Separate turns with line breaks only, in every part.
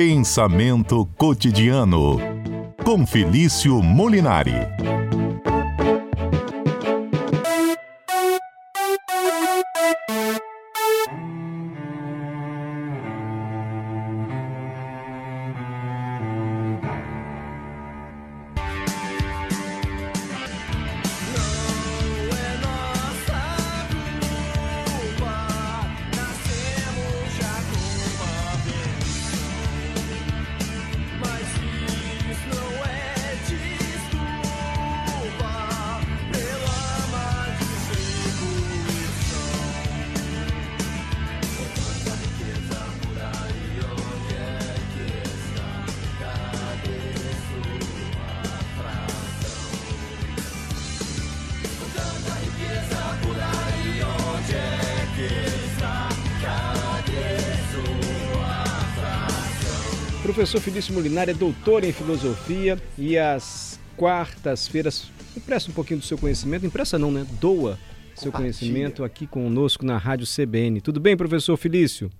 Pensamento cotidiano com Felício Molinari.
Professor Felício Molinari é doutor em filosofia e às quartas-feiras empresta um pouquinho do seu conhecimento, empresta não, né? Doa seu conhecimento aqui conosco na Rádio CBN. Tudo bem, professor Felício?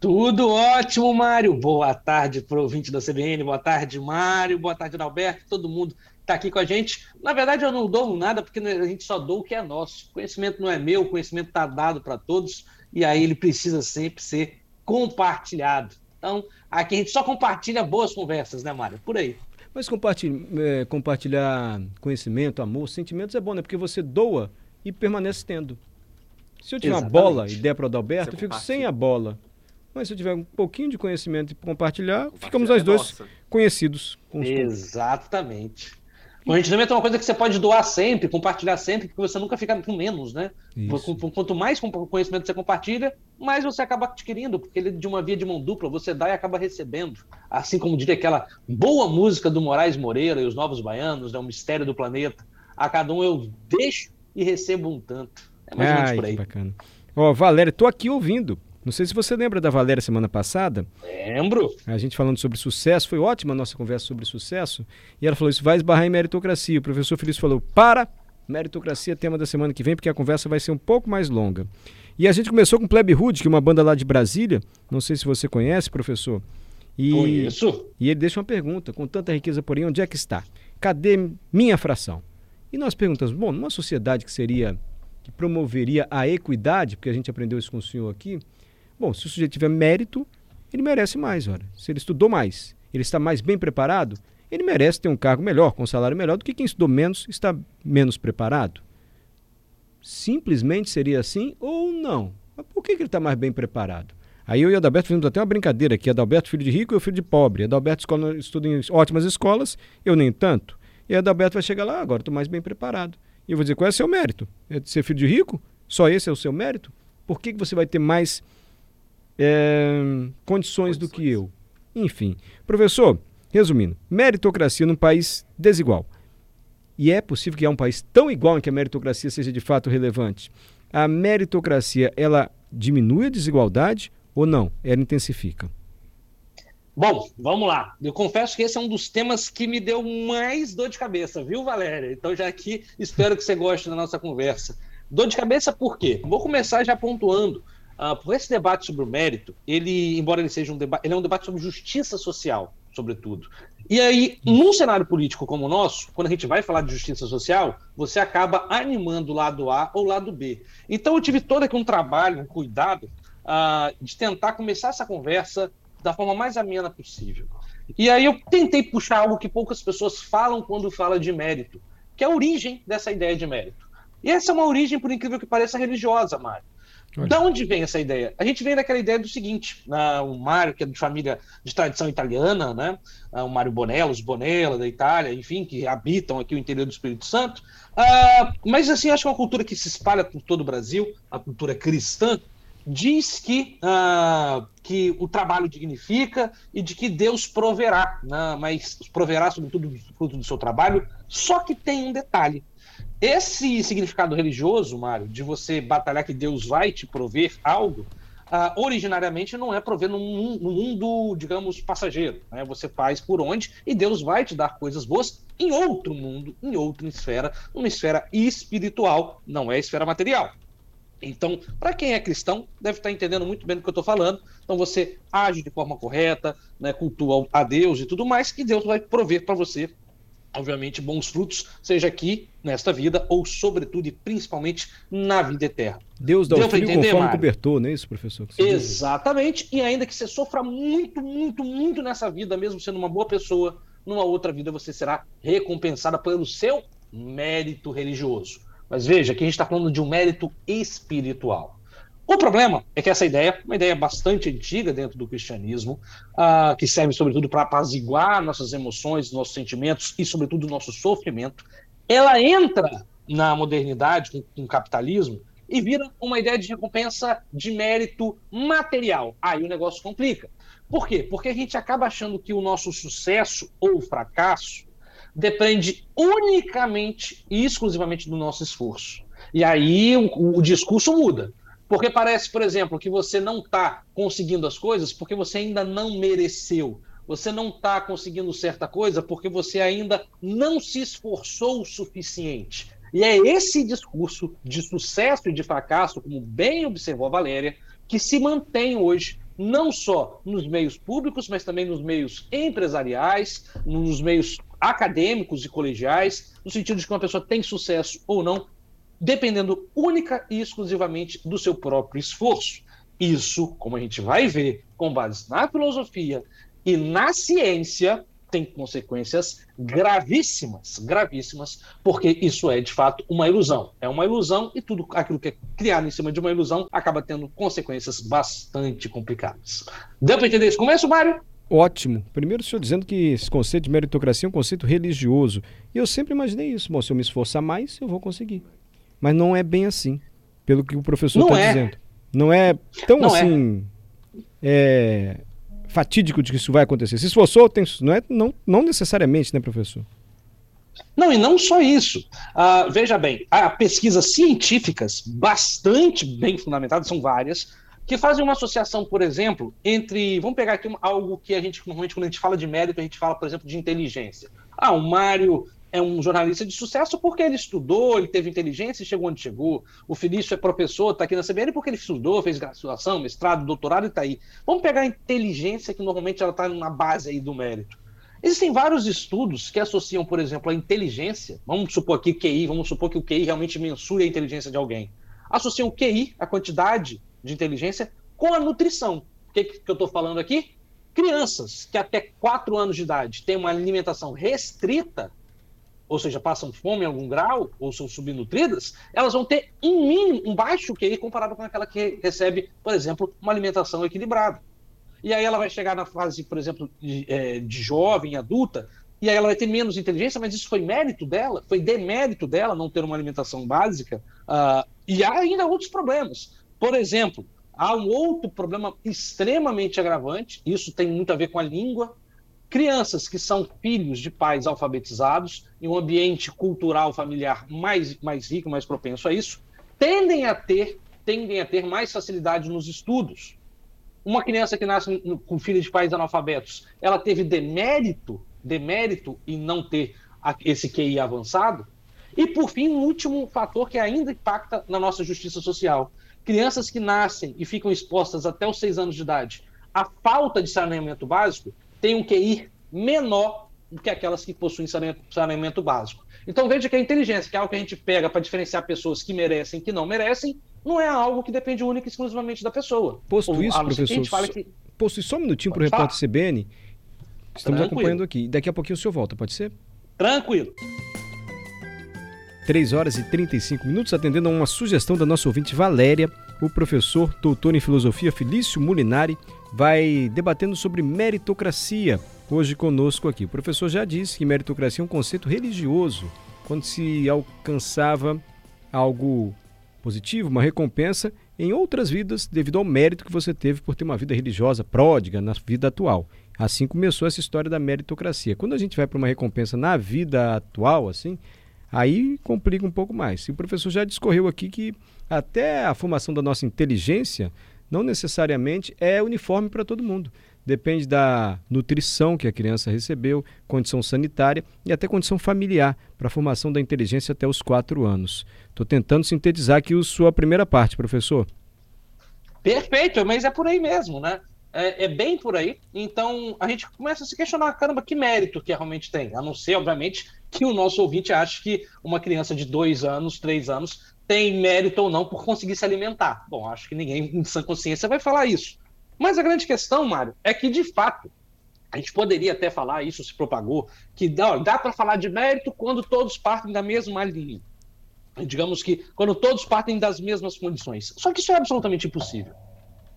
Tudo ótimo, Mário. Boa tarde para o ouvinte da CBN, boa tarde, Mário, boa tarde, Alberto, todo mundo está aqui com a gente. Na verdade, eu não dou nada porque a gente só dou o que é nosso. O conhecimento não é meu, o conhecimento está dado para todos e aí ele precisa sempre ser compartilhado. Então, aqui a gente só compartilha boas conversas, né, Mário? Por aí.
Mas compartilhar, é, compartilhar conhecimento, amor, sentimentos é bom, né? Porque você doa e permanece tendo. Se eu tiver Exatamente. uma bola e der para o Adalberto, eu fico sem a bola. Mas se eu tiver um pouquinho de conhecimento e compartilhar, ficamos nós é dois nossa. conhecidos.
Exatamente. Conhecimento é uma coisa que você pode doar sempre, compartilhar sempre, porque você nunca fica com menos, né? Isso. Quanto mais conhecimento você compartilha, mais você acaba adquirindo, porque ele é de uma via de mão dupla, você dá e acaba recebendo. Assim como diria aquela boa música do Moraes Moreira e os Novos Baianos, né? O Mistério do Planeta. A cada um eu deixo e recebo um tanto.
É mais ou menos por aí. bacana. Ó, Valéria, tô aqui ouvindo. Não sei se você lembra da Valéria semana passada.
Lembro.
A gente falando sobre sucesso, foi ótima a nossa conversa sobre sucesso. E ela falou: Isso vai esbarrar em meritocracia. O professor Felício falou: Para! Meritocracia é tema da semana que vem, porque a conversa vai ser um pouco mais longa. E a gente começou com Plebe Hood, que é uma banda lá de Brasília. Não sei se você conhece, professor.
E, Conheço.
E ele deixa uma pergunta: com tanta riqueza, porém, onde é que está? Cadê minha fração? E nós perguntamos: bom, numa sociedade que seria que promoveria a equidade, porque a gente aprendeu isso com o senhor aqui, Bom, se o sujeito tiver mérito, ele merece mais, olha. Se ele estudou mais, ele está mais bem preparado, ele merece ter um cargo melhor, com um salário melhor do que quem estudou menos está menos preparado. Simplesmente seria assim ou não? Mas por que, que ele está mais bem preparado? Aí eu e Adalberto fizemos até uma brincadeira aqui. Adalberto, filho de rico, e eu filho de pobre. Adalberto escola, estuda em ótimas escolas, eu nem tanto. E Adalberto vai chegar lá, ah, agora estou mais bem preparado. E eu vou dizer, qual é o seu mérito? É de ser filho de rico? Só esse é o seu mérito? Por que, que você vai ter mais é, condições do que eu. Enfim, professor, resumindo, meritocracia num país desigual. E é possível que há um país tão igual em que a meritocracia seja de fato relevante. A meritocracia, ela diminui a desigualdade ou não? Ela intensifica?
Bom, vamos lá. Eu confesso que esse é um dos temas que me deu mais dor de cabeça, viu, Valéria? Então, já aqui, espero que você goste da nossa conversa. Dor de cabeça por quê? Vou começar já pontuando Uh, por esse debate sobre o mérito, ele, embora ele seja um debate, ele é um debate sobre justiça social, sobretudo. E aí, num cenário político como o nosso, quando a gente vai falar de justiça social, você acaba animando o lado A ou o lado B. Então, eu tive todo aqui um trabalho, um cuidado uh, de tentar começar essa conversa da forma mais amena possível. E aí eu tentei puxar algo que poucas pessoas falam quando fala de mérito, que é a origem dessa ideia de mérito. E essa é uma origem, por incrível que pareça, religiosa, Mário. Da onde vem essa ideia? A gente vem daquela ideia do seguinte: o Mário, que é de família de tradição italiana, né? O Mário Bonello, os Bonella da Itália, enfim, que habitam aqui o interior do Espírito Santo. Uh, mas, assim, acho que é uma cultura que se espalha por todo o Brasil, a cultura cristã, diz que, uh, que o trabalho dignifica e de que Deus proverá, né? mas proverá, sobretudo, fruto do seu trabalho. Só que tem um detalhe: esse significado religioso, Mário, de você batalhar que Deus vai te prover algo, uh, originariamente não é prover num, mundo, digamos, passageiro. Né? Você faz por onde e Deus vai te dar coisas boas em outro mundo, em outra esfera, uma esfera espiritual, não é esfera material. Então, para quem é cristão, deve estar entendendo muito bem do que eu estou falando. Então, você age de forma correta, né, cultua a Deus e tudo mais, e Deus vai prover para você, obviamente, bons frutos, seja aqui, nesta vida, ou, sobretudo e principalmente, na vida eterna.
Deus dá Deu o frio entender, conforme Mário? cobertor, não é isso, professor?
Exatamente, e ainda que você sofra muito, muito, muito nessa vida, mesmo sendo uma boa pessoa, numa outra vida você será recompensada pelo seu mérito religioso. Mas veja que a gente está falando de um mérito espiritual. O problema é que essa ideia, uma ideia bastante antiga dentro do cristianismo, uh, que serve sobretudo para apaziguar nossas emoções, nossos sentimentos e, sobretudo, nosso sofrimento, ela entra na modernidade, com, com o capitalismo, e vira uma ideia de recompensa de mérito material. Aí o negócio complica. Por quê? Porque a gente acaba achando que o nosso sucesso ou fracasso depende unicamente e exclusivamente do nosso esforço. E aí o, o discurso muda. Porque parece, por exemplo, que você não está conseguindo as coisas porque você ainda não mereceu. Você não está conseguindo certa coisa porque você ainda não se esforçou o suficiente. E é esse discurso de sucesso e de fracasso, como bem observou a Valéria, que se mantém hoje não só nos meios públicos, mas também nos meios empresariais, nos meios acadêmicos e colegiais, no sentido de que uma pessoa tem sucesso ou não, dependendo única e exclusivamente do seu próprio esforço. Isso, como a gente vai ver, com base na filosofia e na ciência, tem consequências gravíssimas, gravíssimas, porque isso é de fato uma ilusão. É uma ilusão e tudo aquilo que é criado em cima de uma ilusão acaba tendo consequências bastante complicadas. Deu para entender esse começo, Mário?
Ótimo. Primeiro, o senhor dizendo que esse conceito de meritocracia é um conceito religioso. E eu sempre imaginei isso. Bom, se eu me esforçar mais, eu vou conseguir. Mas não é bem assim, pelo que o professor está é. dizendo. Não é tão não é. assim. É. É, fatídico de que isso vai acontecer. Se esforçou, tem, não, é, não, não necessariamente, né, professor?
Não, e não só isso. Uh, veja bem, há pesquisas científicas bastante bem fundamentadas, são várias, que fazem uma associação, por exemplo, entre. Vamos pegar aqui algo que a gente, normalmente, quando a gente fala de mérito, a gente fala, por exemplo, de inteligência. Ah, o Mário é um jornalista de sucesso porque ele estudou, ele teve inteligência e chegou onde chegou. O Felício é professor, está aqui na CBN porque ele estudou, fez graduação, mestrado, doutorado e está aí. Vamos pegar a inteligência, que normalmente ela está na base aí do mérito. Existem vários estudos que associam, por exemplo, a inteligência, vamos supor aqui QI, vamos supor que o QI realmente mensure a inteligência de alguém. Associam o QI, a quantidade de inteligência, com a nutrição. O que, que eu estou falando aqui? Crianças que até 4 anos de idade têm uma alimentação restrita, ou seja, passam fome em algum grau, ou são subnutridas, elas vão ter um mínimo, um baixo QI comparado com aquela que recebe, por exemplo, uma alimentação equilibrada. E aí ela vai chegar na fase, por exemplo, de, é, de jovem, adulta, e aí ela vai ter menos inteligência, mas isso foi mérito dela, foi demérito dela não ter uma alimentação básica. Uh, e há ainda outros problemas. Por exemplo, há um outro problema extremamente agravante, isso tem muito a ver com a língua, Crianças que são filhos de pais alfabetizados, em um ambiente cultural familiar mais, mais rico, mais propenso a isso, tendem a ter tendem a ter mais facilidade nos estudos. Uma criança que nasce com filhos de pais analfabetos, ela teve demérito, demérito em não ter esse QI avançado. E por fim, um último fator que ainda impacta na nossa justiça social: crianças que nascem e ficam expostas até os seis anos de idade à falta de saneamento básico têm um QI menor do que aquelas que possuem saneamento básico. Então veja que a inteligência, que é algo que a gente pega para diferenciar pessoas que merecem e que não merecem, não é algo que depende única e exclusivamente da pessoa.
Posto Ou, isso, professor, que... posto só um minutinho para o repórter CBN, estamos Tranquilo. acompanhando aqui. Daqui a pouquinho o senhor volta, pode ser?
Tranquilo.
3 horas e 35 minutos, atendendo a uma sugestão da nossa ouvinte Valéria, o professor doutor em filosofia Felício Mulinari vai debatendo sobre meritocracia hoje conosco aqui. O professor já disse que meritocracia é um conceito religioso, quando se alcançava algo positivo, uma recompensa em outras vidas devido ao mérito que você teve por ter uma vida religiosa pródiga na vida atual. Assim começou essa história da meritocracia. Quando a gente vai para uma recompensa na vida atual, assim, aí complica um pouco mais. E o professor já discorreu aqui que até a formação da nossa inteligência não necessariamente é uniforme para todo mundo. depende da nutrição que a criança recebeu, condição sanitária e até condição familiar para a formação da inteligência até os quatro anos. Estou tentando sintetizar aqui a sua primeira parte, professor.
Perfeito, mas é por aí mesmo, né? É, é, bem por aí. Então a gente começa a se questionar, caramba, que mérito que realmente tem. A não ser, obviamente, que o nosso ouvinte ache que uma criança de dois anos, três anos, tem mérito ou não por conseguir se alimentar. Bom, acho que ninguém em sã consciência vai falar isso. Mas a grande questão, Mário, é que, de fato, a gente poderia até falar, isso se propagou, que dá, dá para falar de mérito quando todos partem da mesma linha. Digamos que quando todos partem das mesmas condições. Só que isso é absolutamente impossível.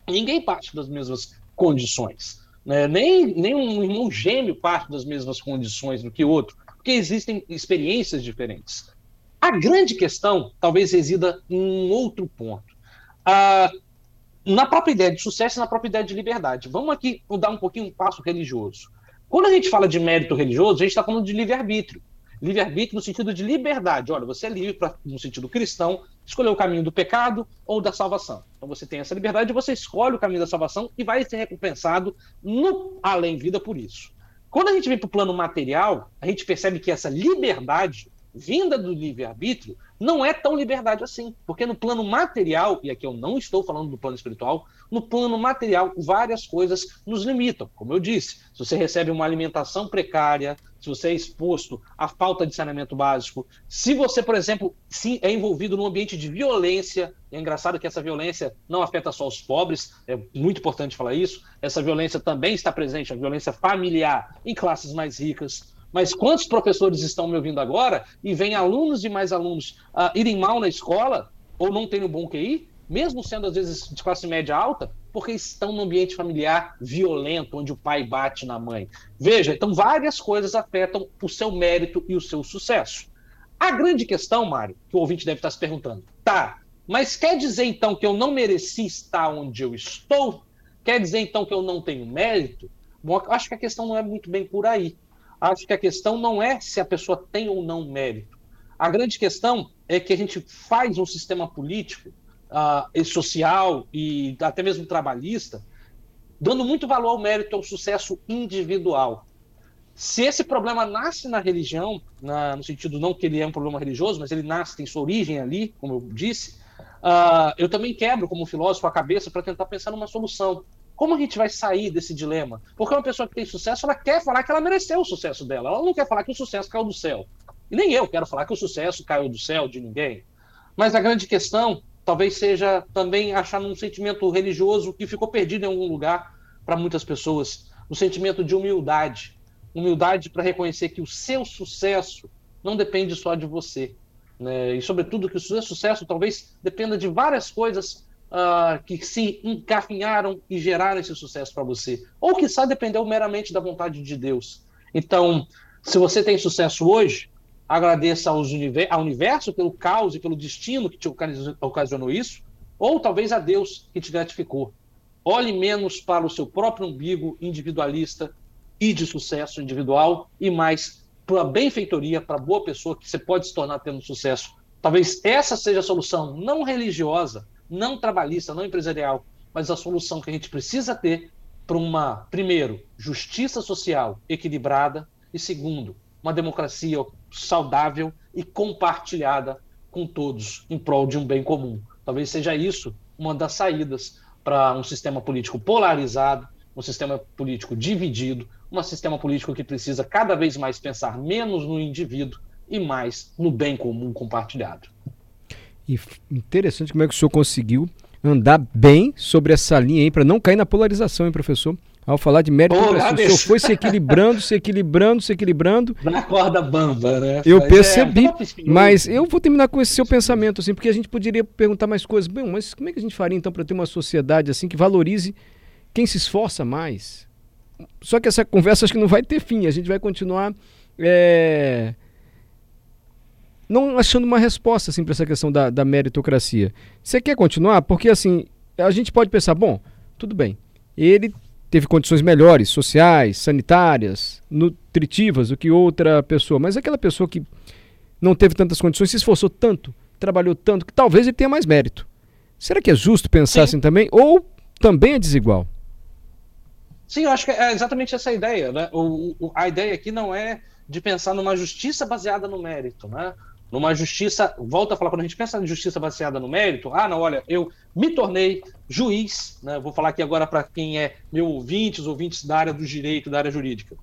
Ninguém parte das mesmas condições. Né? Nem, nem um irmão gêmeo parte das mesmas condições do que outro, porque existem experiências diferentes. A grande questão talvez resida em outro ponto. Ah, na própria ideia de sucesso e na própria ideia de liberdade. Vamos aqui dar um pouquinho um passo religioso. Quando a gente fala de mérito religioso, a gente está falando de livre-arbítrio. Livre-arbítrio no sentido de liberdade. Olha, você é livre, pra, no sentido cristão, escolher o caminho do pecado ou da salvação. Então você tem essa liberdade, você escolhe o caminho da salvação e vai ser recompensado no além-vida por isso. Quando a gente vem para o plano material, a gente percebe que essa liberdade vinda do livre-arbítrio não é tão liberdade assim. Porque no plano material, e aqui eu não estou falando do plano espiritual, no plano material, várias coisas nos limitam. Como eu disse, se você recebe uma alimentação precária, se você é exposto à falta de saneamento básico, se você, por exemplo, se é envolvido num ambiente de violência, é engraçado que essa violência não afeta só os pobres, é muito importante falar isso, essa violência também está presente, a violência familiar em classes mais ricas. Mas quantos professores estão me ouvindo agora e vêm alunos e mais alunos uh, irem mal na escola ou não têm um bom QI, mesmo sendo às vezes de classe média alta, porque estão no ambiente familiar violento, onde o pai bate na mãe. Veja, então várias coisas afetam o seu mérito e o seu sucesso. A grande questão, Mário, que o ouvinte deve estar se perguntando, tá, mas quer dizer então que eu não mereci estar onde eu estou? Quer dizer então que eu não tenho mérito? Bom, acho que a questão não é muito bem por aí acho que a questão não é se a pessoa tem ou não mérito. A grande questão é que a gente faz um sistema político uh, e social e até mesmo trabalhista dando muito valor ao mérito ao sucesso individual. Se esse problema nasce na religião, na, no sentido não que ele é um problema religioso, mas ele nasce, tem sua origem ali, como eu disse, uh, eu também quebro como filósofo a cabeça para tentar pensar numa solução. Como a gente vai sair desse dilema? Porque uma pessoa que tem sucesso, ela quer falar que ela mereceu o sucesso dela. Ela não quer falar que o sucesso caiu do céu. E nem eu quero falar que o sucesso caiu do céu de ninguém. Mas a grande questão talvez seja também achar um sentimento religioso que ficou perdido em algum lugar para muitas pessoas, um sentimento de humildade, humildade para reconhecer que o seu sucesso não depende só de você, né? e sobretudo que o seu sucesso talvez dependa de várias coisas uh, que se encaminharam e geraram esse sucesso para você. Ou que só dependeu meramente da vontade de Deus. Então, se você tem sucesso hoje, agradeça aos univer ao universo pelo caos e pelo destino que te ocasionou isso, ou talvez a Deus que te gratificou. Olhe menos para o seu próprio umbigo individualista e de sucesso individual e mais para a benfeitoria, para a boa pessoa que você pode se tornar tendo sucesso. Talvez essa seja a solução não religiosa, não trabalhista, não empresarial, mas a solução que a gente precisa ter para uma, primeiro, justiça social equilibrada e, segundo, uma democracia saudável e compartilhada com todos em prol de um bem comum. Talvez seja isso uma das saídas para um sistema político polarizado, um sistema político dividido, um sistema político que precisa cada vez mais pensar menos no indivíduo e mais no bem comum compartilhado.
E interessante como é que o senhor conseguiu andar bem sobre essa linha aí, para não cair na polarização, hein, professor? Ao falar de mérito, o senhor foi se equilibrando, se equilibrando, se equilibrando.
Na corda bamba, né?
Eu mas percebi, é, mas eu vou terminar com esse seu pensamento, assim, porque a gente poderia perguntar mais coisas. Bem, mas como é que a gente faria, então, para ter uma sociedade assim que valorize quem se esforça mais? Só que essa conversa acho que não vai ter fim, a gente vai continuar... É não achando uma resposta assim, para essa questão da, da meritocracia. Você quer continuar? Porque assim, a gente pode pensar, bom, tudo bem, ele teve condições melhores, sociais, sanitárias, nutritivas do que outra pessoa, mas aquela pessoa que não teve tantas condições, se esforçou tanto, trabalhou tanto, que talvez ele tenha mais mérito. Será que é justo pensar Sim. assim também? Ou também é desigual?
Sim, eu acho que é exatamente essa a ideia. Né? O, o, a ideia aqui não é de pensar numa justiça baseada no mérito, né? Numa justiça, volta a falar, quando a gente pensa em justiça baseada no mérito, ah, não, olha, eu me tornei juiz, né? vou falar aqui agora para quem é meu ouvintes, ouvintes da área do direito, da área jurídica.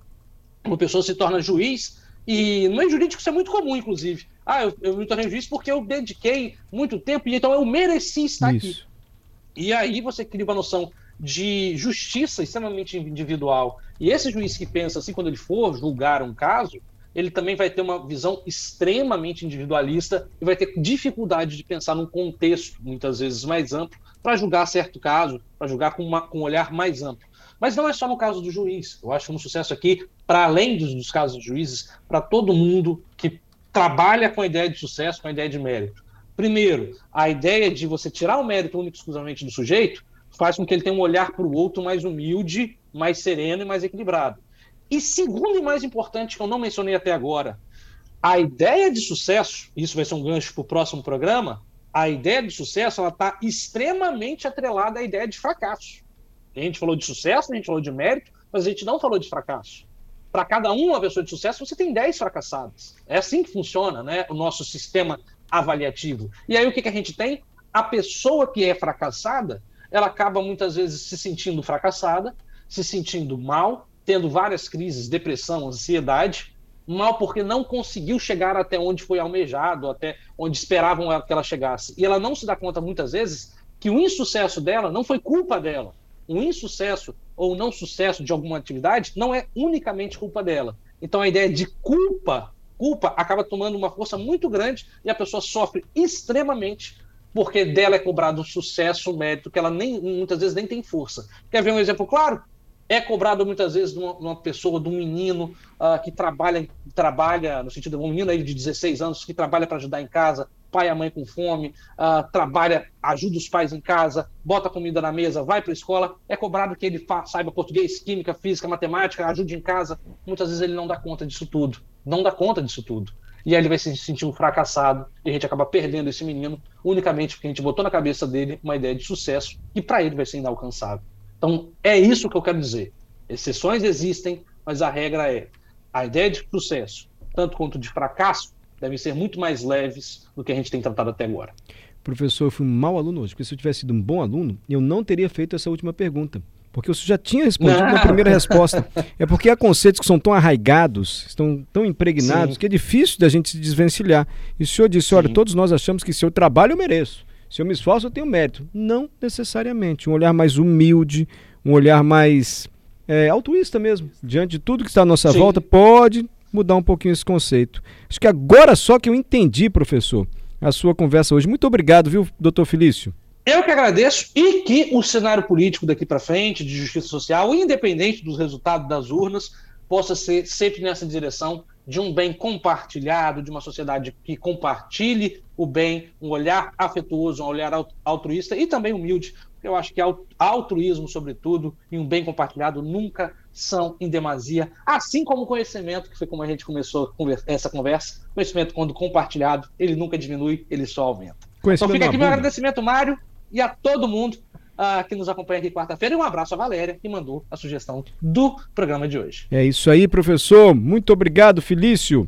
Uma pessoa se torna juiz, e no meio jurídico isso é muito comum, inclusive. Ah, eu, eu me tornei juiz porque eu dediquei muito tempo, e então eu mereci estar isso. aqui. E aí você cria uma noção de justiça extremamente individual. E esse juiz que pensa assim, quando ele for julgar um caso, ele também vai ter uma visão extremamente individualista e vai ter dificuldade de pensar num contexto, muitas vezes mais amplo, para julgar certo caso, para julgar com, uma, com um olhar mais amplo. Mas não é só no caso do juiz. Eu acho um sucesso aqui, para além dos, dos casos dos juízes, para todo mundo que trabalha com a ideia de sucesso, com a ideia de mérito. Primeiro, a ideia de você tirar o mérito único exclusivamente do sujeito faz com que ele tenha um olhar para o outro mais humilde, mais sereno e mais equilibrado. E segundo e mais importante, que eu não mencionei até agora, a ideia de sucesso, isso vai ser um gancho para o próximo programa, a ideia de sucesso ela está extremamente atrelada à ideia de fracasso. A gente falou de sucesso, a gente falou de mérito, mas a gente não falou de fracasso. Para cada uma pessoa de sucesso, você tem 10 fracassadas. É assim que funciona né, o nosso sistema avaliativo. E aí o que, que a gente tem? A pessoa que é fracassada, ela acaba muitas vezes se sentindo fracassada, se sentindo mal, tendo várias crises, depressão, ansiedade, mal porque não conseguiu chegar até onde foi almejado, até onde esperavam que ela chegasse. E ela não se dá conta muitas vezes que o insucesso dela não foi culpa dela. O insucesso ou não sucesso de alguma atividade não é unicamente culpa dela. Então a ideia de culpa, culpa acaba tomando uma força muito grande e a pessoa sofre extremamente porque dela é cobrado um sucesso, um mérito que ela nem muitas vezes nem tem força. Quer ver um exemplo claro? É cobrado muitas vezes de uma, de uma pessoa, de um menino uh, que trabalha, trabalha, no sentido de um menino aí de 16 anos que trabalha para ajudar em casa, pai e mãe com fome, uh, trabalha, ajuda os pais em casa, bota comida na mesa, vai para a escola, é cobrado que ele saiba português, química, física, matemática, ajude em casa. Muitas vezes ele não dá conta disso tudo, não dá conta disso tudo. E aí ele vai se sentir um fracassado e a gente acaba perdendo esse menino unicamente porque a gente botou na cabeça dele uma ideia de sucesso que para ele vai ser inalcançável. Então, é isso que eu quero dizer. Exceções existem, mas a regra é a ideia de sucesso, tanto quanto de fracasso, devem ser muito mais leves do que a gente tem tratado até agora.
Professor, eu fui um mau aluno hoje, porque se eu tivesse sido um bom aluno, eu não teria feito essa última pergunta. Porque eu já tinha respondido na primeira resposta. É porque há conceitos que são tão arraigados, estão tão impregnados, Sim. que é difícil da gente se desvencilhar. E o senhor disse: Sim. olha, todos nós achamos que se eu trabalho, eu mereço. Se eu me esforço, eu tenho mérito. Não necessariamente. Um olhar mais humilde, um olhar mais é, altruísta mesmo. Diante de tudo que está à nossa Sim. volta, pode mudar um pouquinho esse conceito. Acho que agora só que eu entendi, professor, a sua conversa hoje. Muito obrigado, viu, doutor Felício?
Eu que agradeço e que o cenário político daqui para frente, de justiça social, independente dos resultados das urnas, possa ser sempre nessa direção de um bem compartilhado, de uma sociedade que compartilhe o bem, um olhar afetuoso, um olhar altruísta e também humilde. Eu acho que altruísmo, sobretudo, e um bem compartilhado nunca são em demasia, assim como o conhecimento, que foi como a gente começou essa conversa. Conhecimento, quando compartilhado, ele nunca diminui, ele só aumenta. Então fica aqui meu agradecimento, Mário, e a todo mundo uh, que nos acompanha aqui quarta-feira. E um abraço à Valéria, que mandou a sugestão do programa de hoje.
É isso aí, professor. Muito obrigado, Felício.